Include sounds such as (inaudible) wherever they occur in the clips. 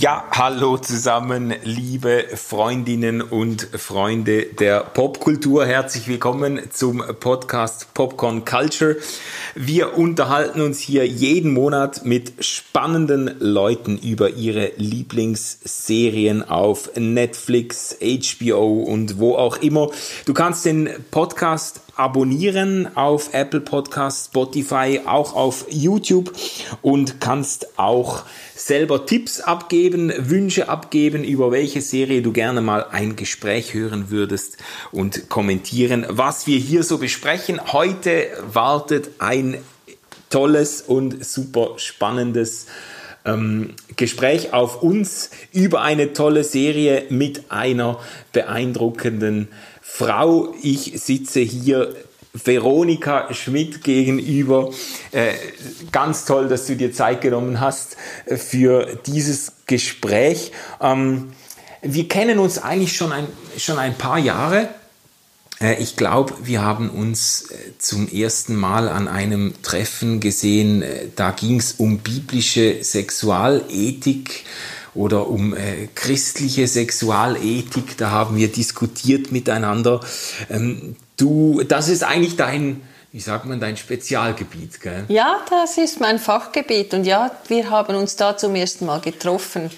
Ja, hallo zusammen, liebe Freundinnen und Freunde der Popkultur. Herzlich willkommen zum Podcast Popcorn Culture. Wir unterhalten uns hier jeden Monat mit spannenden Leuten über ihre Lieblingsserien auf Netflix, HBO und wo auch immer. Du kannst den Podcast abonnieren auf Apple Podcast, Spotify, auch auf YouTube und kannst auch selber Tipps abgeben, Wünsche abgeben, über welche Serie du gerne mal ein Gespräch hören würdest und kommentieren, was wir hier so besprechen. Heute wartet ein tolles und super spannendes ähm, Gespräch auf uns über eine tolle Serie mit einer beeindruckenden Frau. Ich sitze hier Veronika Schmidt gegenüber. Äh, ganz toll, dass du dir Zeit genommen hast äh, für dieses Gespräch. Ähm, wir kennen uns eigentlich schon ein, schon ein paar Jahre. Äh, ich glaube, wir haben uns zum ersten Mal an einem Treffen gesehen. Da ging es um biblische Sexualethik oder um äh, christliche Sexualethik. Da haben wir diskutiert miteinander. Ähm, du, das ist eigentlich dein, wie sagt man, dein Spezialgebiet, gell? Ja, das ist mein Fachgebiet und ja, wir haben uns da zum ersten Mal getroffen.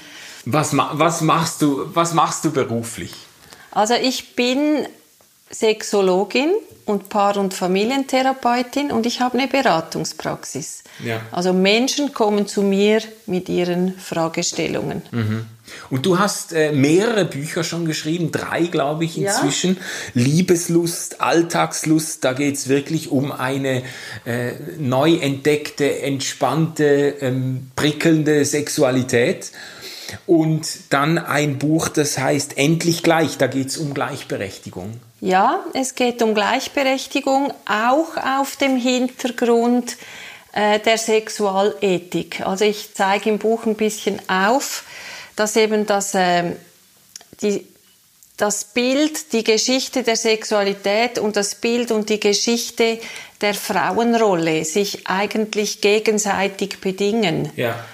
Was, was, machst, du, was machst du beruflich? Also ich bin Sexologin und Paar- und Familientherapeutin und ich habe eine Beratungspraxis. Ja. Also Menschen kommen zu mir mit ihren Fragestellungen. Mhm. Und du hast äh, mehrere Bücher schon geschrieben, drei glaube ich inzwischen. Ja. Liebeslust, Alltagslust, da geht es wirklich um eine äh, neu entdeckte, entspannte, ähm, prickelnde Sexualität. Und dann ein Buch, das heißt Endlich gleich, da geht es um Gleichberechtigung. Ja, es geht um Gleichberechtigung, auch auf dem Hintergrund äh, der Sexualethik. Also ich zeige im Buch ein bisschen auf, dass eben das, äh, die, das Bild, die Geschichte der Sexualität und das Bild und die Geschichte der Frauenrolle sich eigentlich gegenseitig bedingen. Ja.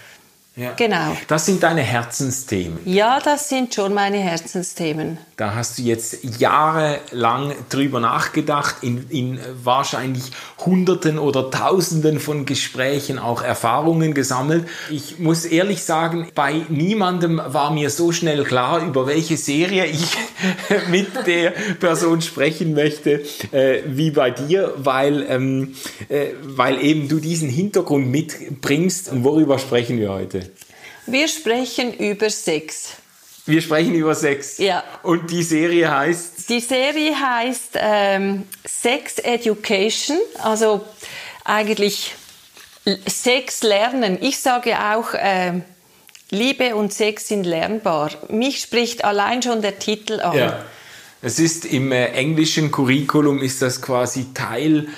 Ja. Genau. Das sind deine Herzensthemen. Ja, das sind schon meine Herzensthemen. Da hast du jetzt jahrelang drüber nachgedacht, in, in wahrscheinlich Hunderten oder Tausenden von Gesprächen auch Erfahrungen gesammelt. Ich muss ehrlich sagen, bei niemandem war mir so schnell klar, über welche Serie ich (laughs) mit der Person sprechen möchte, äh, wie bei dir, weil, ähm, äh, weil eben du diesen Hintergrund mitbringst. Und worüber sprechen wir heute? Wir sprechen über Sex. Wir sprechen über Sex. Ja. Und die Serie heißt? Die Serie heißt ähm, Sex Education, also eigentlich Sex lernen. Ich sage auch, äh, Liebe und Sex sind lernbar. Mich spricht allein schon der Titel an. Ja. Es ist im äh, englischen Curriculum ist das quasi Teil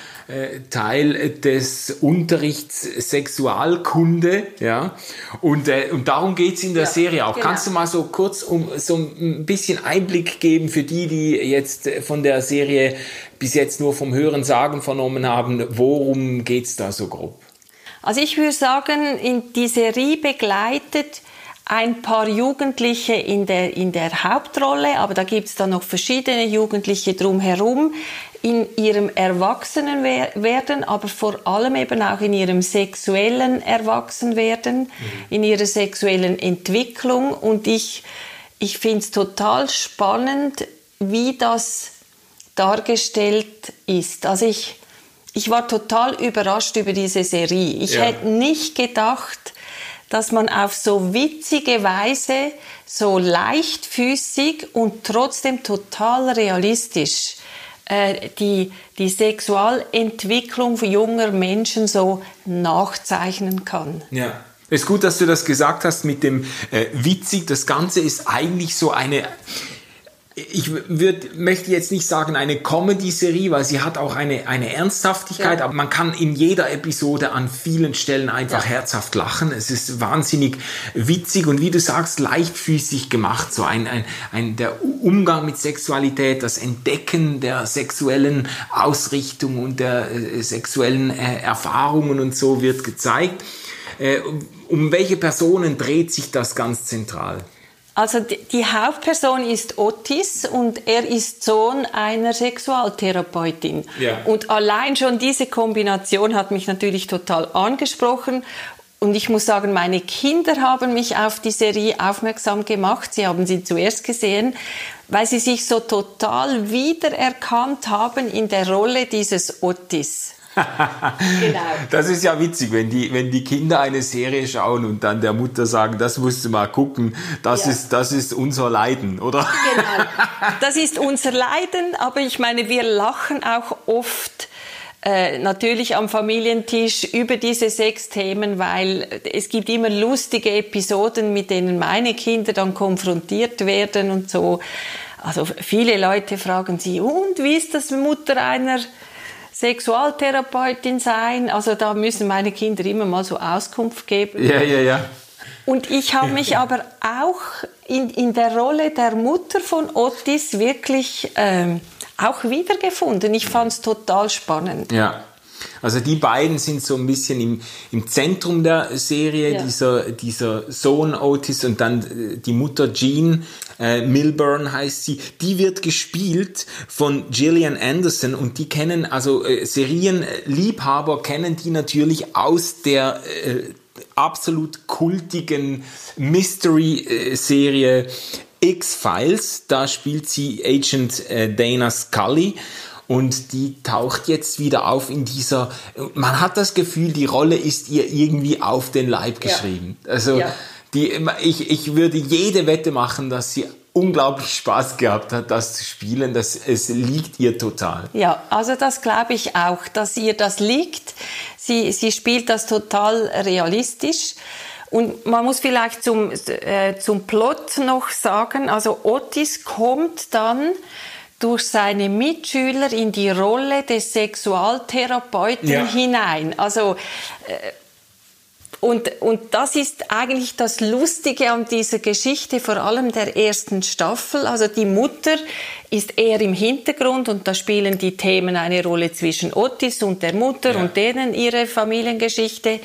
Teil des Unterrichts Sexualkunde, ja. Und, äh, und darum geht's in der ja, Serie auch. Genau. Kannst du mal so kurz um so ein bisschen Einblick geben für die, die jetzt von der Serie bis jetzt nur vom Hören sagen vernommen haben, worum geht's da so grob? Also ich würde sagen, in die Serie begleitet ein paar Jugendliche in der, in der Hauptrolle, aber da gibt es dann noch verschiedene Jugendliche drumherum in ihrem Erwachsenenwerden, aber vor allem eben auch in ihrem sexuellen Erwachsenwerden, mhm. in ihrer sexuellen Entwicklung. Und ich, ich finde es total spannend, wie das dargestellt ist. Also ich, ich war total überrascht über diese Serie. Ich ja. hätte nicht gedacht, dass man auf so witzige Weise, so leichtfüßig und trotzdem total realistisch äh, die, die Sexualentwicklung junger Menschen so nachzeichnen kann. Ja. Es ist gut, dass du das gesagt hast mit dem äh, witzig. Das Ganze ist eigentlich so eine ich würd, möchte jetzt nicht sagen eine Comedy-Serie, weil sie hat auch eine, eine Ernsthaftigkeit, ja. aber man kann in jeder Episode an vielen Stellen einfach ja. herzhaft lachen. Es ist wahnsinnig witzig und wie du sagst, leichtfüßig gemacht. So ein, ein, ein der Umgang mit Sexualität, das Entdecken der sexuellen Ausrichtung und der äh, sexuellen äh, Erfahrungen und so wird gezeigt. Äh, um welche Personen dreht sich das ganz zentral? Also die Hauptperson ist Otis und er ist Sohn einer Sexualtherapeutin. Ja. Und allein schon diese Kombination hat mich natürlich total angesprochen. Und ich muss sagen, meine Kinder haben mich auf die Serie aufmerksam gemacht. Sie haben sie zuerst gesehen, weil sie sich so total wiedererkannt haben in der Rolle dieses Otis genau. (laughs) Das ist ja witzig, wenn die, wenn die Kinder eine Serie schauen und dann der Mutter sagen, das musst du mal gucken, das, ja. ist, das ist unser Leiden, oder? Genau. (laughs) Das ist unser Leiden, aber ich meine, wir lachen auch oft äh, natürlich am Familientisch über diese sechs Themen, weil es gibt immer lustige Episoden, mit denen meine Kinder dann konfrontiert werden und so. Also viele Leute fragen sie, und wie ist das Mutter einer Sexualtherapeutin sein. Also da müssen meine Kinder immer mal so Auskunft geben. Ja, ja, ja. Und ich habe mich aber auch in, in der Rolle der Mutter von Otis wirklich ähm, auch wiedergefunden. Ich fand es total spannend. Ja. Also die beiden sind so ein bisschen im, im Zentrum der Serie, ja. dieser, dieser Sohn Otis und dann äh, die Mutter Jean, äh, Milburn heißt sie, die wird gespielt von Gillian Anderson und die kennen, also äh, Serienliebhaber kennen die natürlich aus der äh, absolut kultigen Mystery-Serie X-Files. Da spielt sie Agent äh, Dana Scully und die taucht jetzt wieder auf in dieser, man hat das Gefühl, die Rolle ist ihr irgendwie auf den Leib geschrieben. Ja. Also ja. Die, ich, ich würde jede Wette machen, dass sie unglaublich Spaß gehabt hat, das zu spielen. Das, es liegt ihr total. Ja, also das glaube ich auch, dass ihr das liegt. Sie, sie spielt das total realistisch. Und man muss vielleicht zum, äh, zum Plot noch sagen, also Otis kommt dann durch seine Mitschüler in die Rolle des Sexualtherapeuten ja. hinein. Also äh, und, und das ist eigentlich das Lustige an dieser Geschichte, vor allem der ersten Staffel. Also die Mutter ist eher im Hintergrund und da spielen die Themen eine Rolle zwischen Otis und der Mutter ja. und denen ihre Familiengeschichte.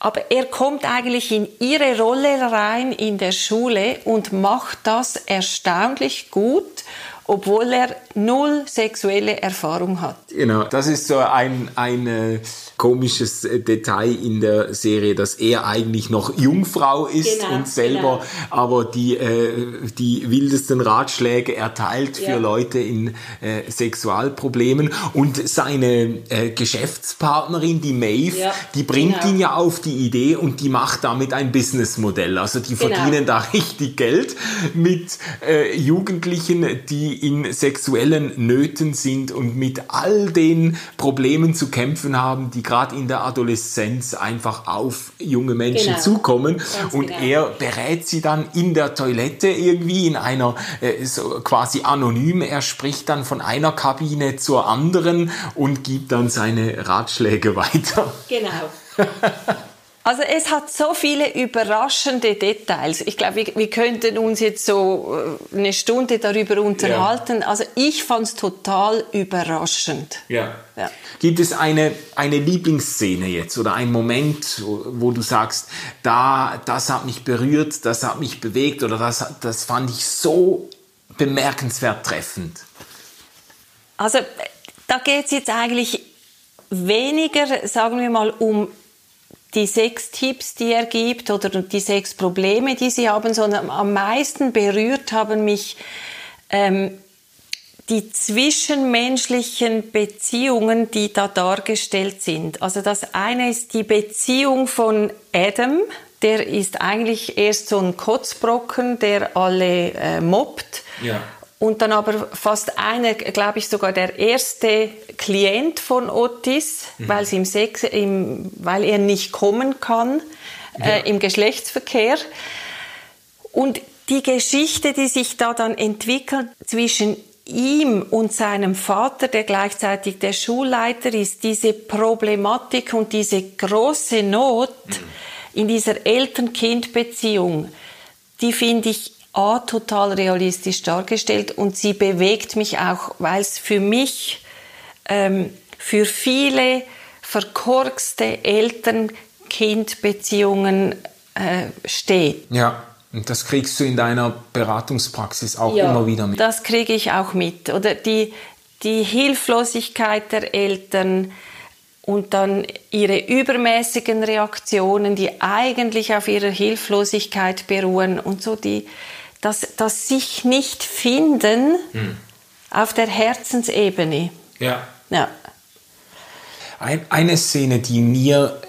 Aber er kommt eigentlich in ihre Rolle rein in der Schule und macht das erstaunlich gut obwohl er null sexuelle Erfahrung hat. Genau, das ist so ein, ein äh, komisches äh, Detail in der Serie, dass er eigentlich noch Jungfrau ist genau, und selber genau. aber die, äh, die wildesten Ratschläge erteilt ja. für Leute in äh, Sexualproblemen. Und seine äh, Geschäftspartnerin, die Maeve, ja, die bringt genau. ihn ja auf die Idee und die macht damit ein Businessmodell. Also die genau. verdienen da (laughs) richtig Geld mit äh, Jugendlichen, die in sexuellen Nöten sind und mit all den Problemen zu kämpfen haben, die gerade in der Adoleszenz einfach auf junge Menschen genau. zukommen. Ganz und genau. er berät sie dann in der Toilette irgendwie in einer äh, so quasi anonym. Er spricht dann von einer Kabine zur anderen und gibt dann seine Ratschläge (laughs) weiter. Genau. Also es hat so viele überraschende Details. Ich glaube, wir, wir könnten uns jetzt so äh, eine Stunde darüber unterhalten. Ja. Also ich fand es total überraschend. Ja. ja. Gibt es eine, eine Lieblingsszene jetzt oder einen Moment, wo du sagst, da, das hat mich berührt, das hat mich bewegt oder das, das fand ich so bemerkenswert treffend? Also da geht es jetzt eigentlich weniger, sagen wir mal, um die sechs Tipps, die er gibt oder die sechs Probleme, die sie haben, sondern am meisten berührt haben mich ähm, die zwischenmenschlichen Beziehungen, die da dargestellt sind. Also das eine ist die Beziehung von Adam, der ist eigentlich erst so ein Kotzbrocken, der alle äh, mobbt. Ja. Und dann aber fast einer, glaube ich, sogar der erste Klient von Otis, mhm. weil, im Sex, im, weil er nicht kommen kann ja. äh, im Geschlechtsverkehr. Und die Geschichte, die sich da dann entwickelt zwischen ihm und seinem Vater, der gleichzeitig der Schulleiter ist, diese Problematik und diese große Not in dieser Eltern-Kind-Beziehung, die finde ich A, total realistisch dargestellt und sie bewegt mich auch, weil es für mich, ähm, für viele verkorkste Eltern-Kind-Beziehungen äh, steht. Ja. Und das kriegst du in deiner Beratungspraxis auch ja, immer wieder mit. Das kriege ich auch mit. Oder die, die Hilflosigkeit der Eltern und dann ihre übermäßigen Reaktionen, die eigentlich auf ihrer Hilflosigkeit beruhen und so die, das, das sich nicht finden hm. auf der Herzensebene. Ja. ja. Ein, eine Szene, die mir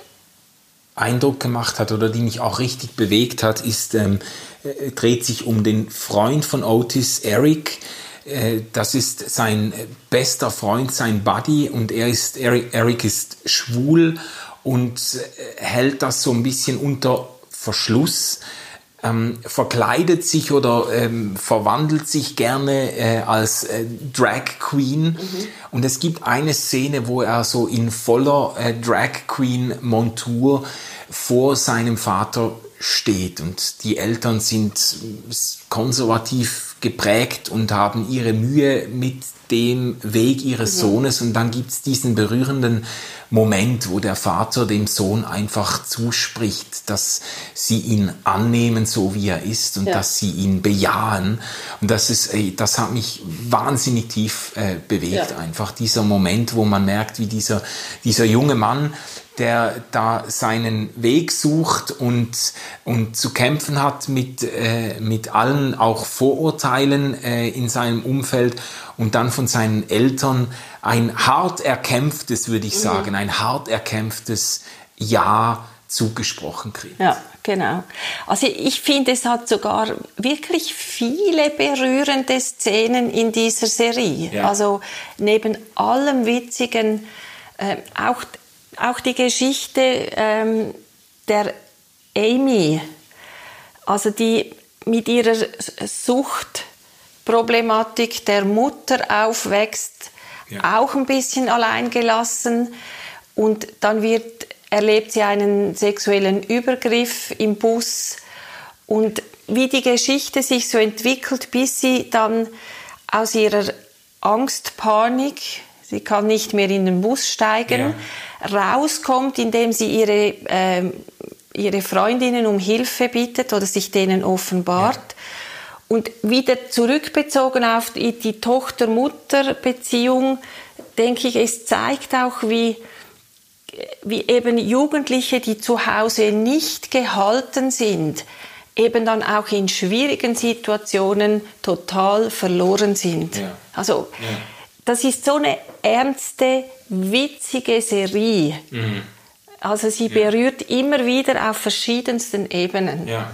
Eindruck gemacht hat oder die mich auch richtig bewegt hat, ist, ähm, äh, dreht sich um den Freund von Otis, Eric. Äh, das ist sein bester Freund, sein Buddy und er ist, Eric, Eric ist schwul und äh, hält das so ein bisschen unter Verschluss ähm, verkleidet sich oder ähm, verwandelt sich gerne äh, als äh, Drag Queen. Mhm. Und es gibt eine Szene, wo er so in voller äh, Drag Queen Montur vor seinem Vater steht. Und die Eltern sind konservativ geprägt und haben ihre Mühe mit dem Weg ihres. Sohnes. Und dann gibt es diesen berührenden Moment, wo der Vater dem Sohn einfach zuspricht, dass sie ihn annehmen, so wie er ist und ja. dass sie ihn bejahen. Und das ist, das hat mich wahnsinnig tief äh, bewegt, ja. einfach dieser Moment, wo man merkt, wie dieser, dieser junge Mann der da seinen Weg sucht und, und zu kämpfen hat mit, äh, mit allen auch Vorurteilen äh, in seinem Umfeld und dann von seinen Eltern ein hart erkämpftes, würde ich mhm. sagen, ein hart erkämpftes Ja zugesprochen kriegt. Ja, genau. Also ich finde, es hat sogar wirklich viele berührende Szenen in dieser Serie. Ja. Also neben allem Witzigen, äh, auch auch die Geschichte ähm, der Amy, also die mit ihrer Suchtproblematik der Mutter aufwächst, ja. auch ein bisschen alleingelassen und dann wird, erlebt sie einen sexuellen Übergriff im Bus. Und wie die Geschichte sich so entwickelt, bis sie dann aus ihrer Angst, Panik, sie kann nicht mehr in den Bus steigen, ja rauskommt, indem sie ihre, äh, ihre Freundinnen um Hilfe bittet oder sich denen offenbart. Ja. Und wieder zurückbezogen auf die, die Tochter-Mutter-Beziehung, denke ich, es zeigt auch, wie, wie eben Jugendliche, die zu Hause nicht gehalten sind, eben dann auch in schwierigen Situationen total verloren sind. Ja. Also, ja. das ist so eine ernste witzige Serie. Mhm. Also sie berührt ja. immer wieder auf verschiedensten Ebenen. Ja.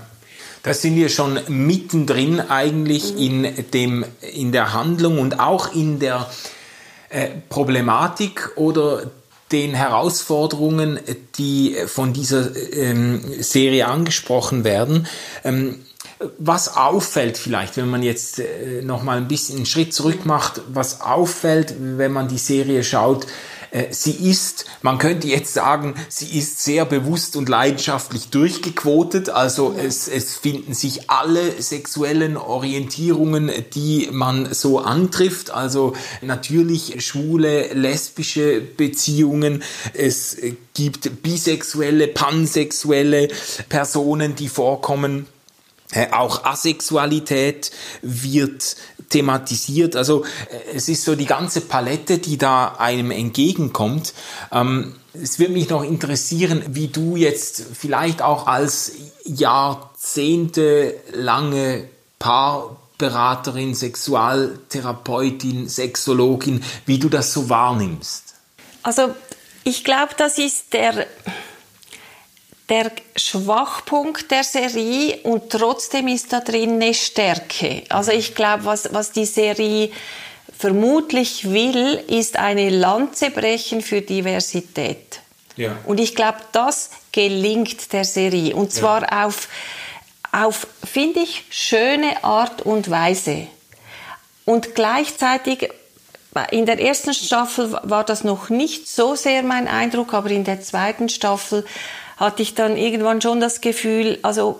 Da sind wir schon mittendrin eigentlich mhm. in, dem, in der Handlung und auch in der äh, Problematik oder den Herausforderungen, die von dieser ähm, Serie angesprochen werden. Ähm, was auffällt vielleicht, wenn man jetzt äh, noch mal ein bisschen einen Schritt zurück macht, was auffällt, wenn man die Serie schaut, äh, sie ist, man könnte jetzt sagen, sie ist sehr bewusst und leidenschaftlich durchgequotet. Also es, es finden sich alle sexuellen Orientierungen, die man so antrifft. Also natürlich schwule, lesbische Beziehungen. Es gibt bisexuelle, pansexuelle Personen, die vorkommen. Auch Asexualität wird thematisiert. Also äh, es ist so die ganze Palette, die da einem entgegenkommt. Ähm, es würde mich noch interessieren, wie du jetzt vielleicht auch als jahrzehntelange Paarberaterin, Sexualtherapeutin, Sexologin, wie du das so wahrnimmst. Also ich glaube, das ist der der Schwachpunkt der Serie und trotzdem ist da drin eine Stärke. Also ich glaube, was, was die Serie vermutlich will, ist eine Lanze brechen für Diversität. Ja. Und ich glaube, das gelingt der Serie. Und zwar ja. auf, auf, finde ich, schöne Art und Weise. Und gleichzeitig, in der ersten Staffel war das noch nicht so sehr mein Eindruck, aber in der zweiten Staffel hatte ich dann irgendwann schon das Gefühl, also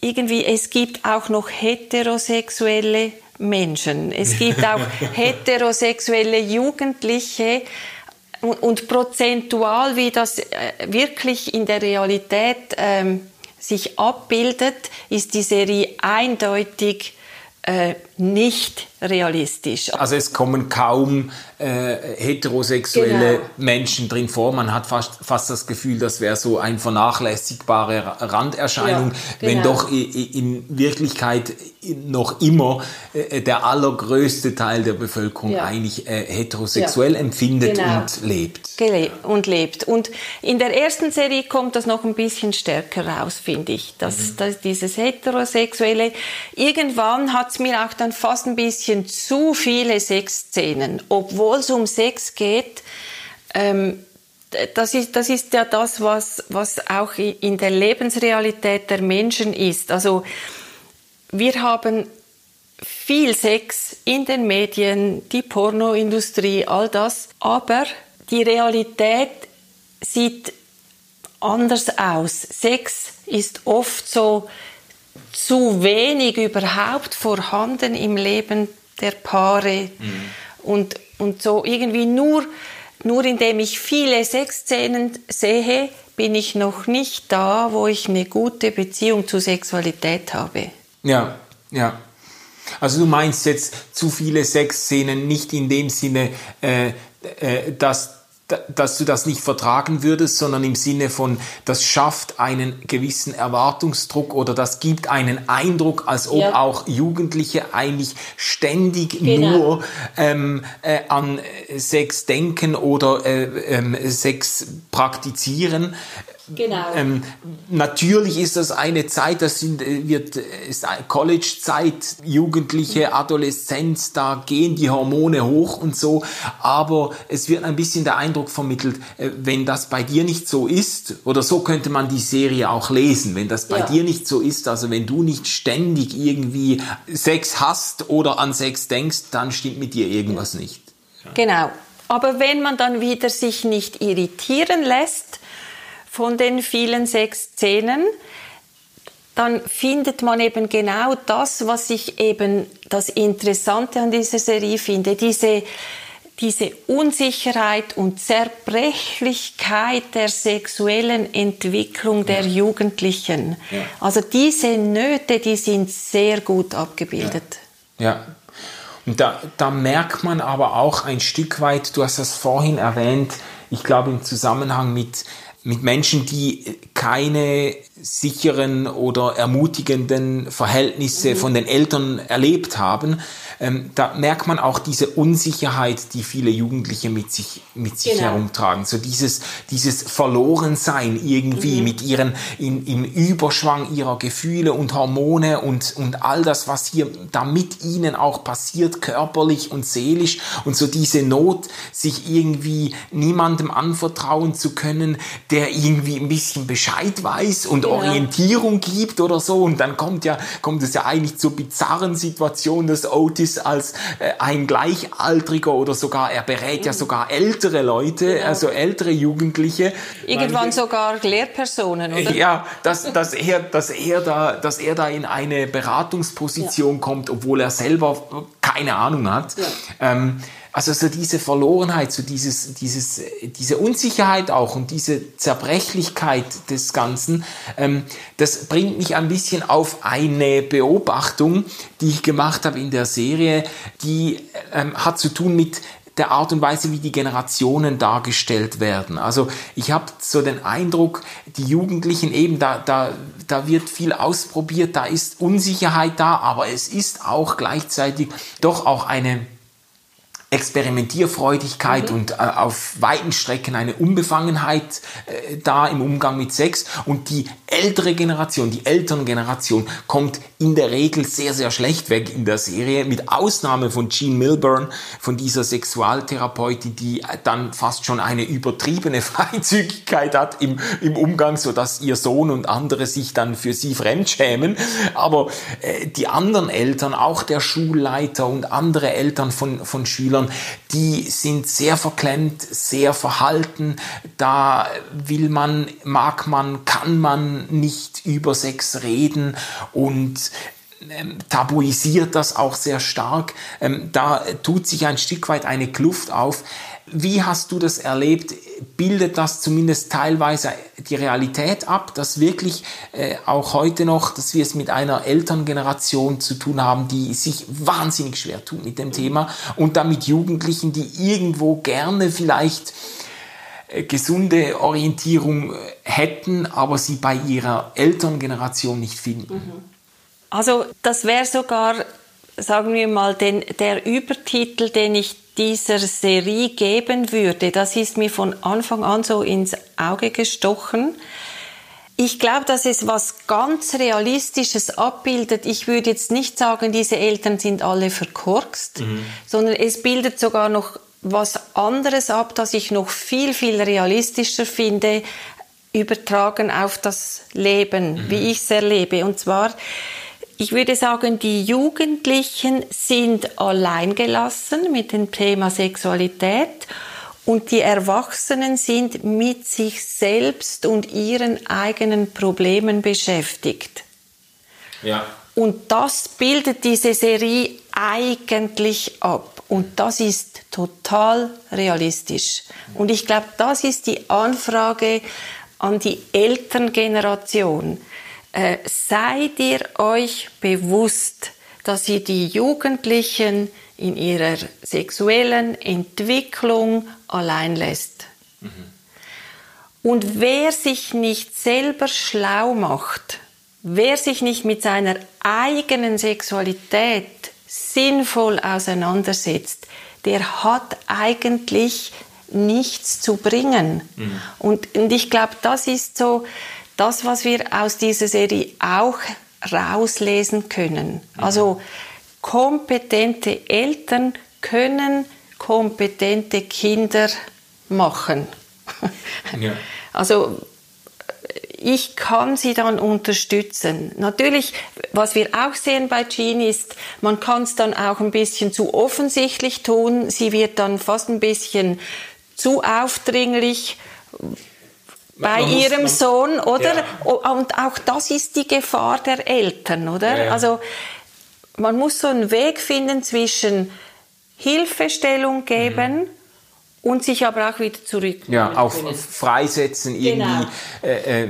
irgendwie, es gibt auch noch heterosexuelle Menschen. Es gibt auch (laughs) heterosexuelle Jugendliche. Und, und, prozentual, wie das äh, wirklich in der Realität ähm, sich abbildet, ist die Serie eindeutig äh, nicht realistisch. Also es kommen kaum äh, heterosexuelle genau. Menschen drin vor. Man hat fast, fast das Gefühl, das wäre so eine vernachlässigbare Randerscheinung, ja, genau. wenn doch in Wirklichkeit noch immer äh, der allergrößte Teil der Bevölkerung ja. eigentlich äh, heterosexuell ja. empfindet genau. und lebt. Gelebt und lebt. Und in der ersten Serie kommt das noch ein bisschen stärker raus, finde ich. Dass, mhm. dass dieses heterosexuelle, irgendwann hat es mir auch dann fast ein bisschen zu viele Sexszenen, obwohl es um Sex geht. Ähm, das ist, das ist ja das, was, was auch in der Lebensrealität der Menschen ist. Also, wir haben viel Sex in den Medien, die Pornoindustrie, all das, aber die Realität sieht anders aus. Sex ist oft so zu wenig überhaupt vorhanden im Leben der Paare mhm. und, und so irgendwie nur, nur indem ich viele Sexszenen sehe, bin ich noch nicht da, wo ich eine gute Beziehung zur Sexualität habe. Ja, ja. Also du meinst jetzt zu viele Sexszenen nicht in dem Sinne, äh, äh, dass dass du das nicht vertragen würdest, sondern im Sinne von, das schafft einen gewissen Erwartungsdruck oder das gibt einen Eindruck, als ob ja. auch Jugendliche eigentlich ständig genau. nur ähm, äh, an Sex denken oder äh, äh, Sex praktizieren. Genau. Ähm, natürlich ist das eine Zeit, das sind, äh, wird, ist College-Zeit, Jugendliche, Adoleszenz, da gehen die Hormone hoch und so, aber es wird ein bisschen der Eindruck vermittelt, äh, wenn das bei dir nicht so ist, oder so könnte man die Serie auch lesen, wenn das bei ja. dir nicht so ist, also wenn du nicht ständig irgendwie Sex hast oder an Sex denkst, dann stimmt mit dir irgendwas ja. nicht. Genau. Aber wenn man dann wieder sich nicht irritieren lässt, von den vielen sechs Szenen, dann findet man eben genau das, was ich eben das Interessante an dieser Serie finde, diese, diese Unsicherheit und Zerbrechlichkeit der sexuellen Entwicklung der ja. Jugendlichen. Ja. Also diese Nöte, die sind sehr gut abgebildet. Ja. ja. Und da, da merkt man aber auch ein Stück weit, du hast das vorhin erwähnt, ich glaube im Zusammenhang mit mit Menschen, die keine sicheren oder ermutigenden Verhältnisse mhm. von den Eltern erlebt haben, ähm, da merkt man auch diese Unsicherheit, die viele Jugendliche mit sich, mit sich genau. herumtragen. So dieses, dieses Verlorensein irgendwie mhm. mit ihren, in, im Überschwang ihrer Gefühle und Hormone und, und all das, was hier da mit ihnen auch passiert, körperlich und seelisch und so diese Not, sich irgendwie niemandem anvertrauen zu können, der irgendwie ein bisschen Bescheid weiß und ja. Orientierung gibt oder so. Und dann kommt ja, kommt es ja eigentlich zur bizarren Situation, dass Otis als äh, ein Gleichaltriger oder sogar, er berät ja sogar ältere Leute, genau. also ältere Jugendliche. Irgendwann Weil, sogar Lehrpersonen, oder? Ja, dass, dass er, dass er da, dass er da in eine Beratungsposition ja. kommt, obwohl er selber keine Ahnung hat. Ja. Ähm, also so diese Verlorenheit, so dieses, dieses, diese Unsicherheit auch und diese Zerbrechlichkeit des Ganzen, ähm, das bringt mich ein bisschen auf eine Beobachtung, die ich gemacht habe in der Serie, die ähm, hat zu tun mit der Art und Weise, wie die Generationen dargestellt werden. Also ich habe so den Eindruck, die Jugendlichen eben, da, da, da wird viel ausprobiert, da ist Unsicherheit da, aber es ist auch gleichzeitig doch auch eine Experimentierfreudigkeit mhm. und äh, auf weiten Strecken eine Unbefangenheit äh, da im Umgang mit Sex. Und die ältere Generation, die Elterngeneration kommt in der Regel sehr, sehr schlecht weg in der Serie, mit Ausnahme von Jean Milburn, von dieser Sexualtherapeutin, die dann fast schon eine übertriebene (laughs) Freizügigkeit hat im, im Umgang, so dass ihr Sohn und andere sich dann für sie fremdschämen. Aber äh, die anderen Eltern, auch der Schulleiter und andere Eltern von, von Schülern, Schülern, die sind sehr verklemmt, sehr verhalten. Da will man, mag man, kann man nicht über Sex reden und ähm, tabuisiert das auch sehr stark. Ähm, da tut sich ein Stück weit eine Kluft auf. Wie hast du das erlebt? Bildet das zumindest teilweise die Realität ab, dass wirklich äh, auch heute noch, dass wir es mit einer Elterngeneration zu tun haben, die sich wahnsinnig schwer tut mit dem Thema und damit Jugendlichen, die irgendwo gerne vielleicht äh, gesunde Orientierung äh, hätten, aber sie bei ihrer Elterngeneration nicht finden. Also das wäre sogar, sagen wir mal, den, der Übertitel, den ich dieser Serie geben würde, das ist mir von Anfang an so ins Auge gestochen. Ich glaube, dass es was ganz Realistisches abbildet. Ich würde jetzt nicht sagen, diese Eltern sind alle verkorkst, mhm. sondern es bildet sogar noch was anderes ab, das ich noch viel, viel realistischer finde, übertragen auf das Leben, mhm. wie ich es erlebe. Und zwar, ich würde sagen, die Jugendlichen sind alleingelassen mit dem Thema Sexualität und die Erwachsenen sind mit sich selbst und ihren eigenen Problemen beschäftigt. Ja. Und das bildet diese Serie eigentlich ab. Und das ist total realistisch. Und ich glaube, das ist die Anfrage an die Elterngeneration äh, seid ihr euch bewusst, dass ihr die Jugendlichen in ihrer sexuellen Entwicklung allein lässt. Mhm. Und wer sich nicht selber schlau macht, wer sich nicht mit seiner eigenen Sexualität sinnvoll auseinandersetzt, der hat eigentlich nichts zu bringen. Mhm. Und, und ich glaube, das ist so, das, was wir aus dieser Serie auch rauslesen können. Mhm. Also kompetente Eltern können kompetente Kinder machen. (laughs) Ja. Also ich kann sie dann unterstützen. Natürlich, was wir auch sehen bei Jean ist, man kann es dann auch ein bisschen zu offensichtlich tun. Sie wird dann fast ein bisschen zu aufdringlich, bei muss, ihrem man, Sohn, oder? Ja. Und auch das ist die Gefahr der Eltern, oder? Ja, ja. Also man muss so einen Weg finden zwischen Hilfestellung geben mhm. und sich aber auch wieder zurück. Ja, auch freisetzen, irgendwie genau. äh, äh,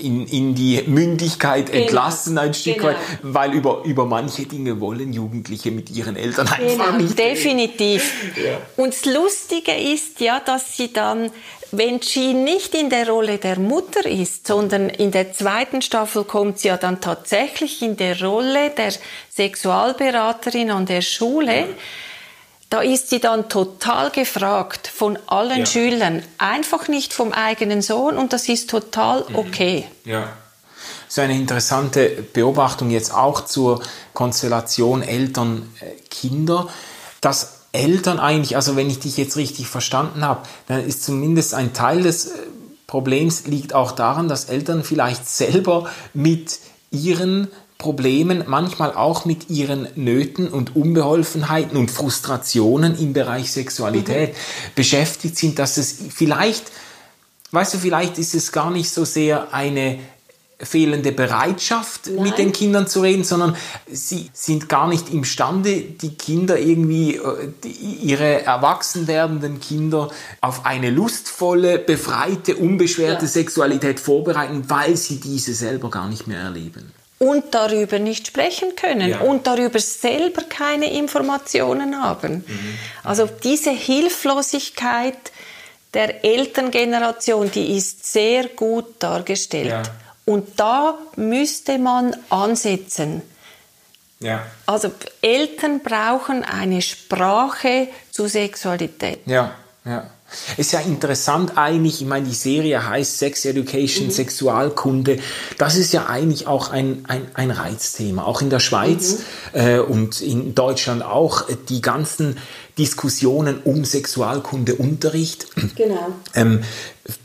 in, in die Mündigkeit genau. entlassen ein Stück genau. weit, weil über, über manche Dinge wollen Jugendliche mit ihren Eltern einfach genau. nicht. Definitiv. Ja. Und das Lustige ist ja, dass sie dann wenn Jean nicht in der Rolle der Mutter ist, sondern in der zweiten Staffel kommt sie ja dann tatsächlich in der Rolle der Sexualberaterin an der Schule, da ist sie dann total gefragt von allen ja. Schülern, einfach nicht vom eigenen Sohn und das ist total mhm. okay. Ja. So eine interessante Beobachtung jetzt auch zur Konstellation Eltern-Kinder, dass Eltern eigentlich, also wenn ich dich jetzt richtig verstanden habe, dann ist zumindest ein Teil des äh, Problems liegt auch daran, dass Eltern vielleicht selber mit ihren Problemen, manchmal auch mit ihren Nöten und Unbeholfenheiten und Frustrationen im Bereich Sexualität mhm. beschäftigt sind, dass es vielleicht, weißt du, vielleicht ist es gar nicht so sehr eine fehlende Bereitschaft, Nein. mit den Kindern zu reden, sondern sie sind gar nicht imstande, die Kinder irgendwie, äh, ihre erwachsen werdenden Kinder auf eine lustvolle, befreite, unbeschwerte ja. Sexualität vorbereiten, weil sie diese selber gar nicht mehr erleben. Und darüber nicht sprechen können ja. und darüber selber keine Informationen haben. Mhm. Also diese Hilflosigkeit der Elterngeneration, die ist sehr gut dargestellt. Ja. Und da müsste man ansetzen. Ja. Also Eltern brauchen eine Sprache zu Sexualität. Ja, ja. Ist ja interessant eigentlich, ich meine, die Serie heißt Sex Education, mhm. Sexualkunde. Das ist ja eigentlich auch ein, ein, ein Reizthema. Auch in der Schweiz mhm. äh, und in Deutschland auch. Die ganzen Diskussionen um Sexualkundeunterricht. Genau. Ähm,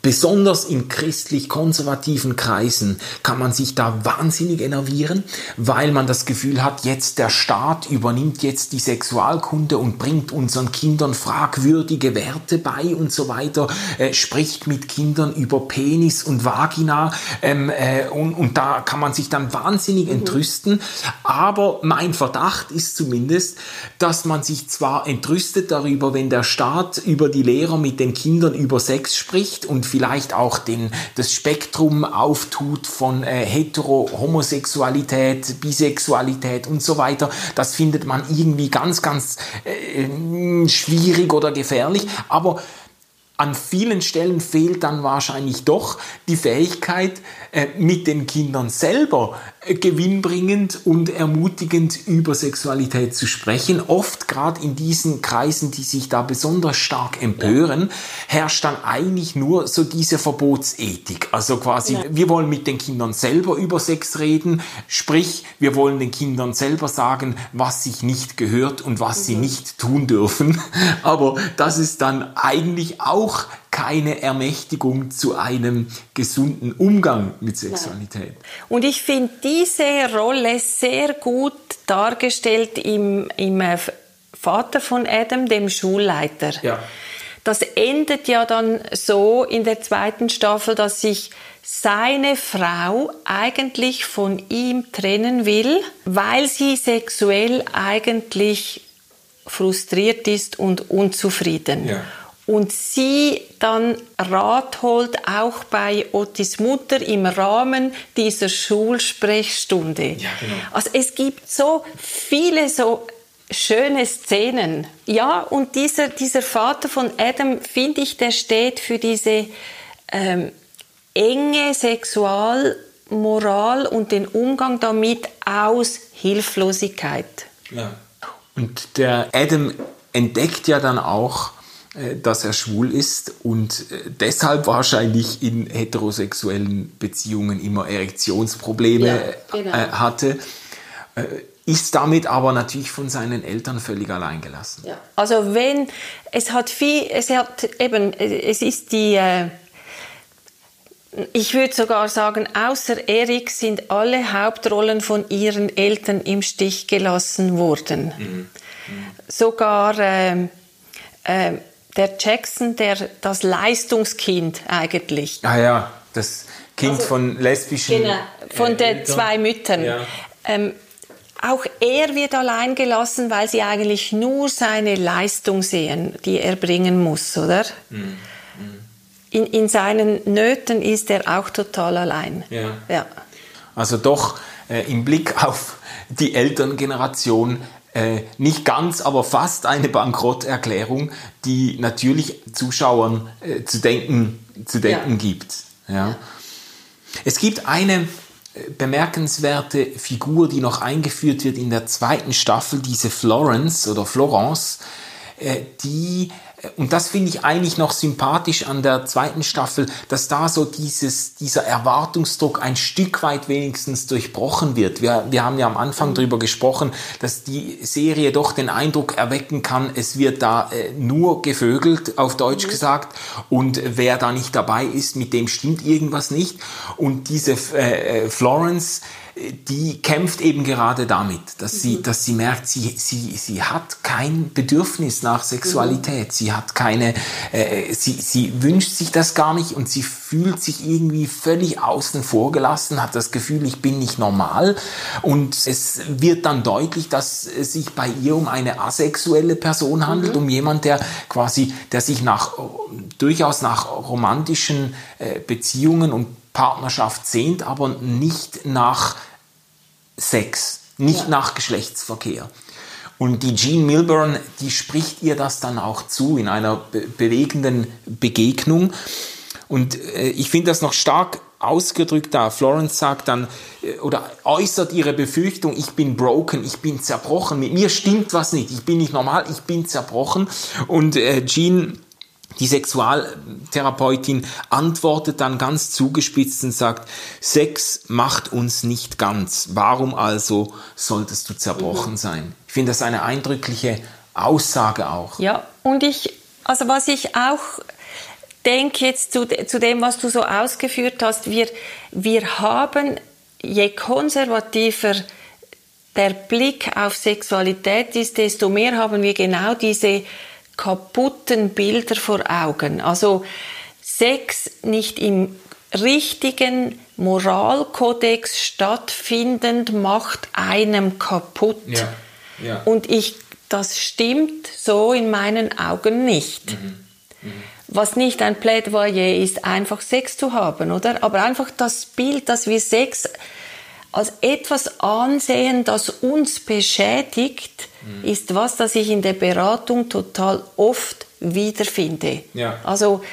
besonders in christlich-konservativen Kreisen kann man sich da wahnsinnig enervieren, weil man das Gefühl hat, jetzt der Staat übernimmt jetzt die Sexualkunde und bringt unseren Kindern fragwürdige Werte bei und so weiter, äh, spricht mit Kindern über Penis und Vagina ähm, äh, und, und, da kann man sich dann wahnsinnig mhm. entrüsten. Aber mein Verdacht ist zumindest, dass man sich zwar entrüstet darüber, wenn der Staat über die Lehrer mit den Kindern über Sex spricht und vielleicht auch den, das Spektrum auftut von äh, Hetero, Homosexualität, Bisexualität und so weiter. Das findet man irgendwie ganz, ganz äh, schwierig oder gefährlich. Aber an vielen Stellen fehlt dann wahrscheinlich doch die Fähigkeit, äh, mit den Kindern selber gewinnbringend und ermutigend über Sexualität zu sprechen. Oft gerade in diesen Kreisen, die sich da besonders stark empören, herrscht dann eigentlich nur so diese Verbotsethik. Also quasi, ja. wir wollen mit den Kindern selber über Sex reden, sprich, wir wollen den Kindern selber sagen, was sich nicht gehört und was mhm. sie nicht tun dürfen. (laughs) Aber das ist dann eigentlich auch keine Ermächtigung zu einem gesunden Umgang mit Sexualität. Und ich finde diese Rolle sehr gut dargestellt im, im äh, Vater von Adam, dem Schulleiter. Ja. Das endet ja dann so in der zweiten Staffel, dass sich seine Frau eigentlich von ihm trennen will, weil sie sexuell eigentlich frustriert ist und unzufrieden. Ja und sie dann Rat holt, auch bei Ottis Mutter im Rahmen dieser Schulsprechstunde. Ja, genau. Also es gibt so viele so schöne Szenen. Ja, und dieser, dieser Vater von Adam, finde ich, der steht für diese ähm, enge Sexualmoral und den Umgang damit aus Hilflosigkeit. Ja. Und der Adam entdeckt ja dann auch, dass er schwul ist und äh, deshalb wahrscheinlich in heterosexuellen Beziehungen immer Erektionsprobleme ja, genau. Äh, hatte, ist damit aber natürlich von seinen Eltern völlig allein gelassen. Ja. Also wenn es hat viel, es hat eben, es ist die ich würde sogar sagen, außer Erik sind alle Hauptrollen von ihren Eltern im Stich gelassen worden. Mhm. Mhm. Sogar äh, äh, der Jackson, der das Leistungskind eigentlich. Ah ja, das Kind also, von lesbischen. Genau, von äh, den zwei Müttern. Ja. Ähm, auch er wird allein gelassen, weil sie eigentlich nur seine Leistung sehen, die er bringen muss, oder? Mhm. In, in seinen Nöten ist er auch total allein. Ja. ja. Also doch äh, im Blick auf die Elterngeneration äh, nicht ganz, aber fast eine Bankrotterklärung, die natürlich Zuschauern äh, zu denken, zu denken ja. gibt. Ja. Es gibt eine äh, bemerkenswerte Figur, die noch eingeführt wird in der zweiten Staffel, diese Florence oder Florence, äh, die und das finde ich eigentlich noch sympathisch an der zweiten Staffel, dass da so dieses, dieser Erwartungsdruck ein Stück weit wenigstens durchbrochen wird. Wir, wir haben ja am Anfang mhm. darüber gesprochen, dass die Serie doch den Eindruck erwecken kann, es wird da äh, nur gevögelt, auf Deutsch mhm. gesagt, und wer da nicht dabei ist, mit dem stimmt irgendwas nicht. Und diese äh, äh Florence, die kämpft eben gerade damit, dass mhm. sie, dass sie merkt, sie, sie, sie hat kein Bedürfnis nach Sexualität, mhm. sie hat keine, äh, sie, sie wünscht sich das gar nicht und sie fühlt sich irgendwie völlig außen vor gelassen, hat das Gefühl, ich bin nicht normal und es wird dann deutlich, dass es sich bei ihr um eine asexuelle Person handelt, mhm. um jemand, der quasi, der sich nach, durchaus nach romantischen äh, Beziehungen und Partnerschaft sehnt, aber nicht nach Sex, nicht ja. nach Geschlechtsverkehr. Und die Jean Milburn, die spricht ihr das dann auch zu in einer be bewegenden Begegnung. Und äh, ich finde das noch stark ausgedrückt da. Florence sagt dann äh, oder äußert ihre Befürchtung, ich bin broken, ich bin zerbrochen, mit mir stimmt was nicht, ich bin nicht normal, ich bin zerbrochen. Und äh, Jean die Sexualtherapeutin antwortet dann ganz zugespitzt und sagt, Sex macht uns nicht ganz. Warum also solltest du zerbrochen mhm. sein? Ich finde das eine eindrückliche Aussage auch. Ja, und ich, also was ich auch denke jetzt zu, zu dem, was du so ausgeführt hast, wir, wir haben, je konservativer der Blick auf Sexualität ist, desto mehr haben wir genau diese kaputten Bilder vor Augen. Also Sex nicht im richtigen Moralkodex stattfindend macht einem kaputt. Ja, ja. Und ich, das stimmt so in meinen Augen nicht. Mhm. Mhm. Was nicht ein Plädoyer ist, einfach Sex zu haben, oder? Aber einfach das Bild, dass wir Sex als etwas ansehen, das uns beschädigt, mhm. ist was, das ich in der Beratung total oft wiederfinde. Ja. Also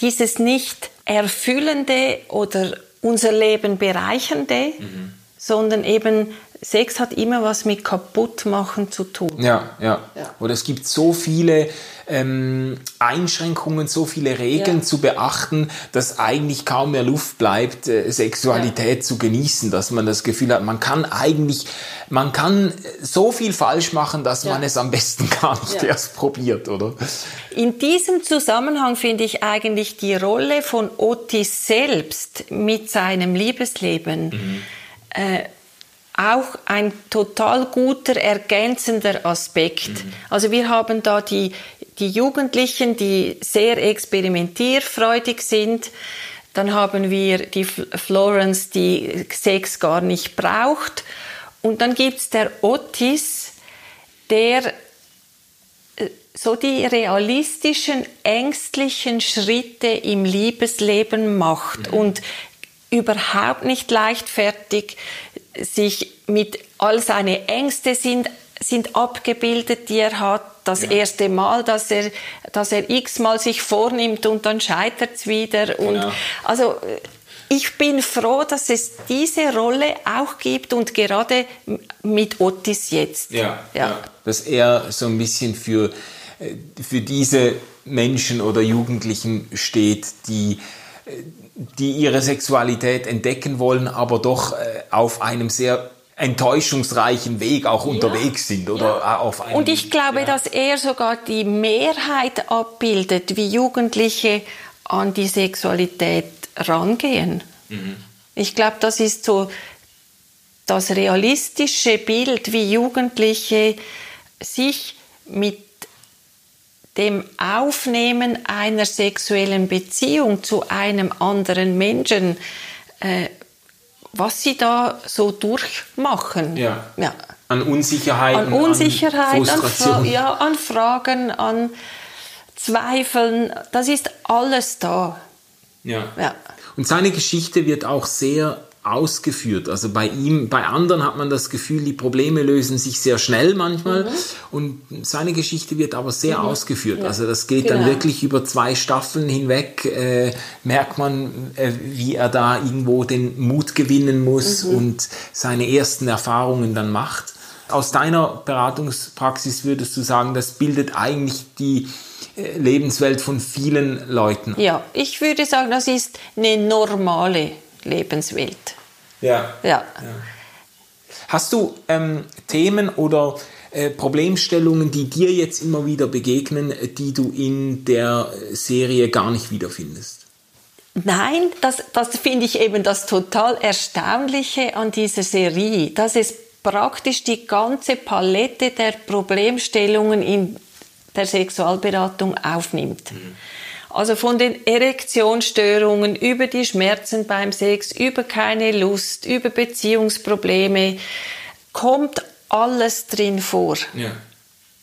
dieses nicht erfüllende oder unser Leben bereichernde, mhm. sondern eben Sex hat immer was mit kaputtmachen zu tun. Ja, ja. ja. Oder es gibt so viele ähm, Einschränkungen, so viele Regeln ja. zu beachten, dass eigentlich kaum mehr Luft bleibt, äh, Sexualität ja. zu genießen, dass man das Gefühl hat, man kann eigentlich, man kann so viel falsch machen, dass ja. man es am besten gar nicht erst probiert, oder? In diesem Zusammenhang finde ich eigentlich die Rolle von Otis selbst mit seinem Liebesleben mhm. äh, auch ein total guter ergänzender Aspekt. Mhm. Also wir haben da die, die Jugendlichen, die sehr experimentierfreudig sind. Dann haben wir die Florence, die Sex gar nicht braucht. Und dann gibt es der Otis, der äh, so die realistischen, ängstlichen Schritte im Liebesleben macht mhm. und überhaupt nicht leichtfertig sich mit all seine Ängste sind sind abgebildet, die er hat. Das ja. erste Mal, dass er, dass er x-mal sich vornimmt und dann scheitert es wieder. Und genau. also ich bin froh, dass es diese Rolle auch gibt und gerade mit Otis jetzt. Ja, ja. ja. dass er so ein bisschen für, äh, für diese Menschen oder Jugendlichen steht, die äh, die ihre Sexualität entdecken wollen, aber doch äh, auf einem sehr enttäuschungsreichen Weg auch ja. unterwegs sind oder ja. auf einem, Und ich glaube, ja. dass er sogar die Mehrheit abbildet, wie Jugendliche an die Sexualität rangehen. Mhm. Ich glaube, das ist so das realistische Bild, wie Jugendliche sich mit dem Aufnehmen einer sexuellen Beziehung zu einem anderen Menschen äh, was sie da so durchmachen. Ja. ja. An Unsicherheiten, an Unsicherheit, an, an, ja, an Fragen, an Zweifeln. Das ist alles da. Ja. ja. Und seine Geschichte wird auch sehr ausgeführt. Also bei ihm, bei anderen hat man das Gefühl, die Probleme lösen sich sehr schnell manchmal mhm. und seine Geschichte wird aber sehr mhm. ausgeführt. Ja. Also das geht genau. dann wirklich über zwei Staffeln hinweg, äh, merkt man, äh, wie er da irgendwo den Mut gewinnen muss mhm. und seine ersten Erfahrungen dann macht. Aus deiner Beratungspraxis würdest du sagen, das bildet eigentlich die äh, Lebenswelt von vielen Leuten. Ja, ich würde sagen, das ist eine normale Lebenswelt. Ja. ja. ja. Hast du ähm, Themen oder äh, Problemstellungen, die dir jetzt immer wieder begegnen, die du in der Serie gar nicht wiederfindest? Nein, das, das finde ich eben das total Erstaunliche an dieser Serie, dass es praktisch die ganze Palette der Problemstellungen in der Sexualberatung aufnimmt. Mhm. Also von den Erektionsstörungen über die Schmerzen beim Sex, über keine Lust, über Beziehungsprobleme, kommt alles drin vor. Ja.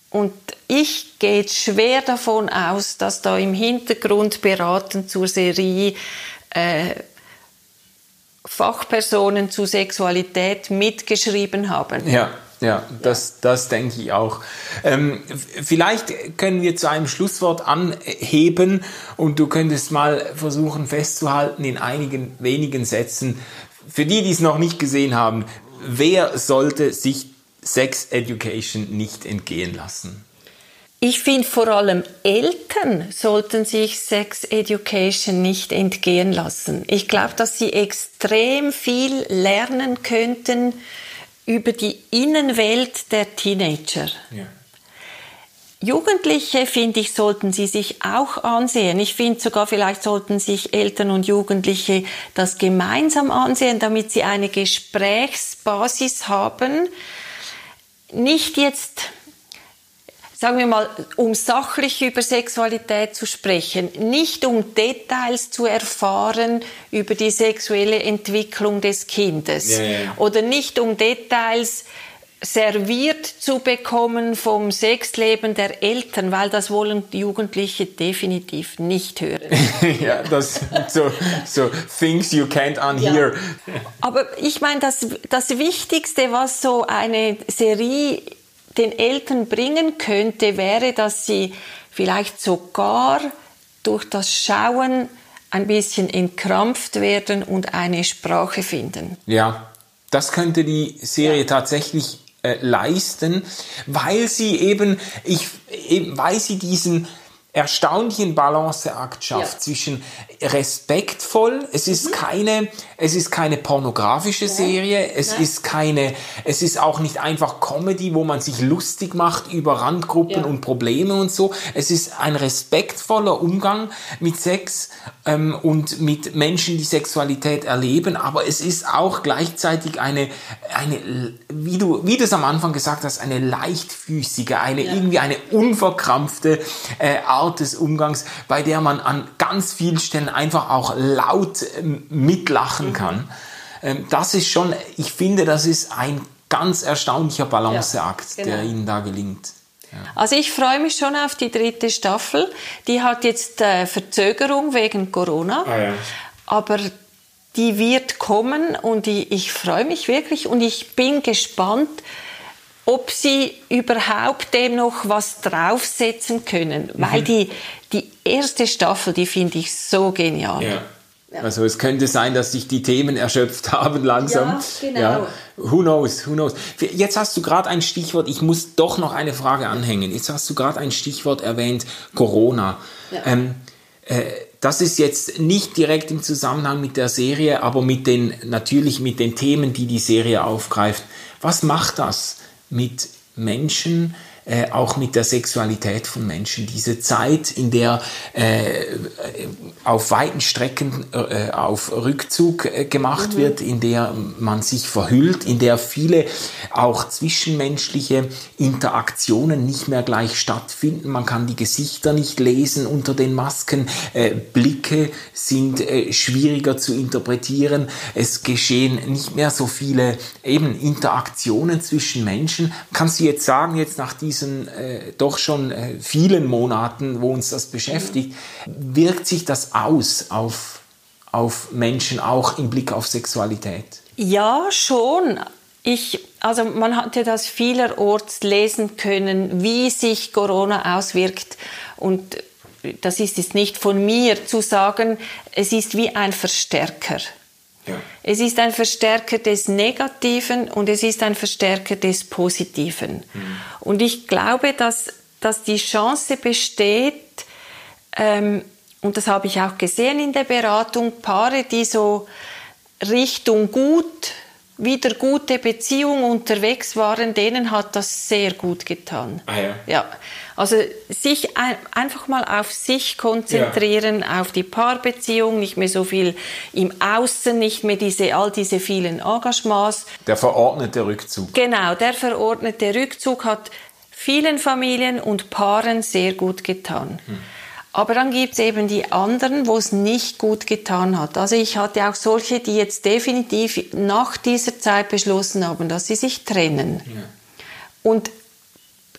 Und ich gehe schwer davon aus, dass da im Hintergrund beraten zur Serie äh, Fachpersonen zu Sexualität mitgeschrieben haben. Ja, ja, das, das denke ich auch. Ähm, vielleicht können wir zu einem Schlusswort anheben und du könntest mal versuchen festzuhalten in einigen wenigen Sätzen. Für die, die es noch nicht gesehen haben, wer sollte sich Sex Education nicht entgehen lassen? Ich finde vor allem Eltern sollten sich Sex Education nicht entgehen lassen. Ich glaube, dass sie extrem viel lernen könnten über die Innenwelt der Teenager. Ja. Jugendliche, finde ich, sollten sie sich auch ansehen. Ich finde sogar, vielleicht sollten sich Eltern und Jugendliche das gemeinsam ansehen, damit sie eine Gesprächsbasis haben. Nicht jetzt sagen wir mal, um sachlich über Sexualität zu sprechen, nicht um Details zu erfahren über die sexuelle Entwicklung des Kindes ja, ja. oder nicht um Details serviert zu bekommen vom Sexleben der Eltern, weil das wollen Jugendliche definitiv nicht hören. (laughs) ja, das so, so things you can't unhear. Ja. Aber ich meine, das, das Wichtigste, was so eine Serie den Eltern bringen könnte, wäre, dass sie vielleicht sogar durch das Schauen ein bisschen entkrampft werden und eine Sprache finden. Ja, das könnte die Serie ja. tatsächlich äh, leisten, weil sie eben, ich, eben, weil sie diesen erstaunlichen Balanceakt schafft ja. zwischen respektvoll, es ist mhm. keine, es ist keine pornografische. Serie, es Nein. ist keine, es ist auch nicht einfach Comedy, wo man sich lustig macht über Randgruppen ja. und Probleme und so. Es ist ein respektvoller Umgang mit Sex ähm, und mit Menschen, die Sexualität erleben, aber es ist auch gleichzeitig eine, eine, wie du, wie du es am Anfang gesagt hast, eine leichtfüßige, eine ja. irgendwie eine unverkrampfte äh, Art des Umgangs, bei der man an ganz vielen Stellen einfach auch laut äh, mitlachen mhm. kann. Ähm, das ist schon, ich finde, das ist ein ganz erstaunlicher Balanceakt, ja, genau. der ihnen da gelingt. Ja. Also ich freue mich schon auf die dritte Staffel. Die hat jetzt äh, Verzögerung wegen Corona, ah, ja. aber die wird kommen und ich, ich freue mich wirklich und ich bin gespannt, ob sie überhaupt dem noch was draufsetzen können. Mhm. Weil die, die erste Staffel, die finde ich so genial. Ja. Ja. Also es könnte sein, dass sich die Themen erschöpft (laughs) haben langsam. Ja, genau. Ja. Who knows, who knows. Jetzt hast du gerade ein Stichwort, ich muss doch noch eine Frage anhängen. Jetzt hast du gerade ein Stichwort erwähnt, Corona. Ja. Ähm, äh, das ist jetzt nicht direkt im Zusammenhang mit der Serie, aber mit den, natürlich mit den Themen, die die Serie aufgreift. Was macht das mit Menschen, äh, auch mit der Sexualität von Menschen. Diese Zeit, in der äh, auf weiten Strecken äh, auf Rückzug äh, gemacht mhm. wird, in der man sich verhüllt, in der viele auch zwischenmenschliche Interaktionen nicht mehr gleich stattfinden. Man kann die Gesichter nicht lesen unter den Masken. Äh, Blicke sind schwieriger zu interpretieren. Es geschehen nicht mehr so viele eben Interaktionen zwischen Menschen. Kannst du jetzt sagen, jetzt nach diesem diesen äh, doch schon äh, vielen Monaten, wo uns das beschäftigt, wirkt sich das aus auf, auf Menschen auch im Blick auf Sexualität? Ja, schon. Ich, also man hatte das vielerorts lesen können, wie sich Corona auswirkt. Und das ist es nicht von mir zu sagen, es ist wie ein Verstärker. Ja. Es ist ein Verstärker des Negativen und es ist ein Verstärker des Positiven. Mhm. Und ich glaube, dass, dass die Chance besteht, ähm, und das habe ich auch gesehen in der Beratung, Paare, die so Richtung gut, wieder gute Beziehung unterwegs waren, denen hat das sehr gut getan. Ah, ja. ja. Also sich ein, einfach mal auf sich konzentrieren, ja. auf die Paarbeziehung, nicht mehr so viel im Außen, nicht mehr diese, all diese vielen Engagements. Der verordnete Rückzug. Genau, der verordnete Rückzug hat vielen Familien und Paaren sehr gut getan. Hm. Aber dann gibt es eben die anderen, wo es nicht gut getan hat. Also ich hatte auch solche, die jetzt definitiv nach dieser Zeit beschlossen haben, dass sie sich trennen. Ja. Und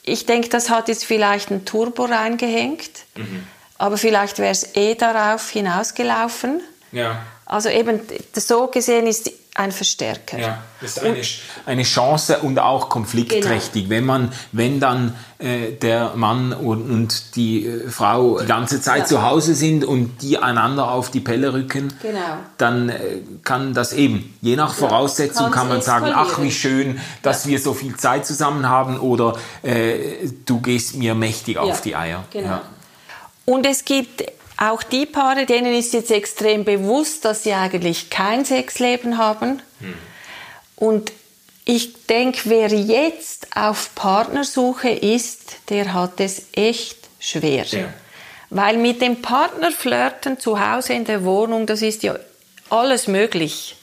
ich denke, das hat jetzt vielleicht ein Turbo reingehängt, mhm. aber vielleicht wäre es eh darauf hinausgelaufen. Ja. Also eben so gesehen ist ein Verstärker. Ja, das ist eine, eine Chance und auch konfliktträchtig, genau. wenn man, wenn dann äh, der Mann und, und die äh, Frau die ganze Zeit ja. zu Hause sind und die einander auf die Pelle rücken, genau. dann äh, kann das eben, je nach Voraussetzung ja, kann man sagen, ach wie schön, dass ja. wir so viel Zeit zusammen haben oder äh, du gehst mir mächtig auf die Eier. Genau. Und es gibt auch die Paare, denen ist jetzt extrem bewusst, dass sie eigentlich kein Sexleben haben. Hm. Und ich denke, wer jetzt auf Partnersuche ist, der hat es echt schwer. Ja. Weil mit dem Partner flirten zu Hause in der Wohnung, das ist ja alles möglich.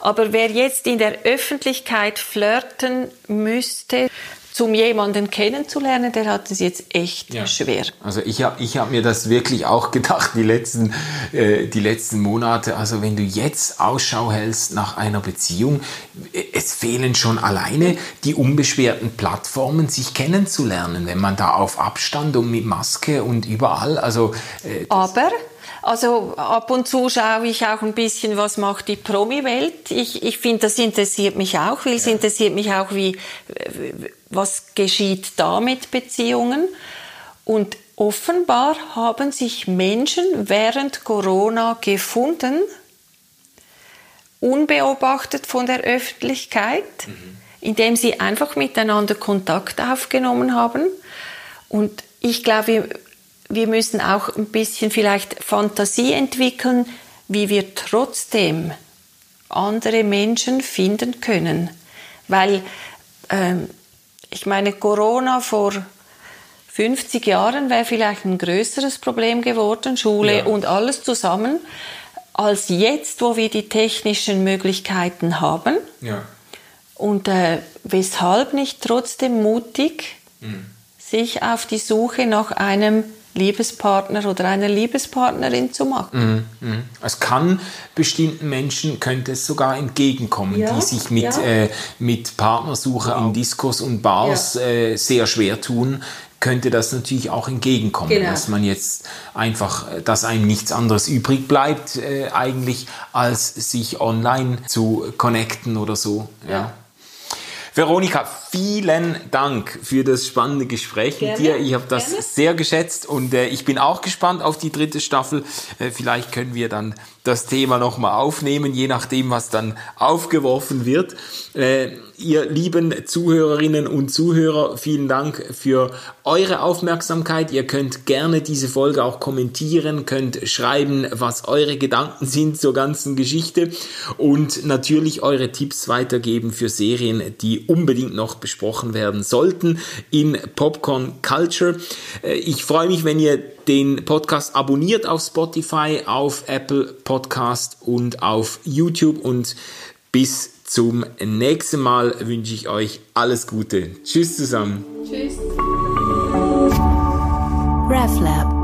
Aber wer jetzt in der Öffentlichkeit flirten müsste, zum jemanden kennenzulernen, der hat es jetzt echt ja. schwer. Also ich habe ich hab mir das wirklich auch gedacht, die letzten, äh, die letzten Monate. Also wenn du jetzt Ausschau hältst nach einer Beziehung, es fehlen schon alleine die unbeschwerten Plattformen, sich kennenzulernen, wenn man da auf Abstand und mit Maske und überall. Also, äh, Aber also ab und zu schaue ich auch ein bisschen, was macht die Promi-Welt. Ich, ich finde, das interessiert mich auch, weil ja. es interessiert mich auch, wie, was geschieht da mit Beziehungen. Und offenbar haben sich Menschen während Corona gefunden, unbeobachtet von der Öffentlichkeit, mhm. indem sie einfach miteinander Kontakt aufgenommen haben. Und ich glaube, wir müssen auch ein bisschen vielleicht Fantasie entwickeln, wie wir trotzdem andere Menschen finden können. Weil, ähm, ich meine, Corona vor 50 Jahren wäre vielleicht ein größeres Problem geworden, Schule ja. und alles zusammen, als jetzt, wo wir die technischen Möglichkeiten haben. Ja. Und äh, weshalb nicht trotzdem mutig mhm. sich auf die Suche nach einem Liebespartner oder einer Liebespartnerin zu machen. Mm, mm. Es kann bestimmten Menschen, könnte es sogar entgegenkommen, ja, die sich mit, ja. äh, mit Partnersuche wow. in Diskos und Bars ja. äh, sehr schwer tun, könnte das natürlich auch entgegenkommen, genau. dass man jetzt einfach, dass einem nichts anderes übrig bleibt äh, eigentlich, als sich online zu connecten oder so. ja. Veronika, vielen Dank für das spannende Gespräch Gerne. mit dir. Ich habe das Gerne. sehr geschätzt und äh, ich bin auch gespannt auf die dritte Staffel. Äh, vielleicht können wir dann das Thema nochmal aufnehmen, je nachdem, was dann aufgeworfen wird. Äh, ihr lieben Zuhörerinnen und Zuhörer, vielen Dank für eure Aufmerksamkeit. Ihr könnt gerne diese Folge auch kommentieren, könnt schreiben, was eure Gedanken sind zur ganzen Geschichte und natürlich eure Tipps weitergeben für Serien, die unbedingt noch besprochen werden sollten in Popcorn Culture. Äh, ich freue mich, wenn ihr den Podcast abonniert auf Spotify, auf Apple Podcast und auf YouTube und bis zum nächsten Mal wünsche ich euch alles Gute. Tschüss zusammen. Tschüss. RefLab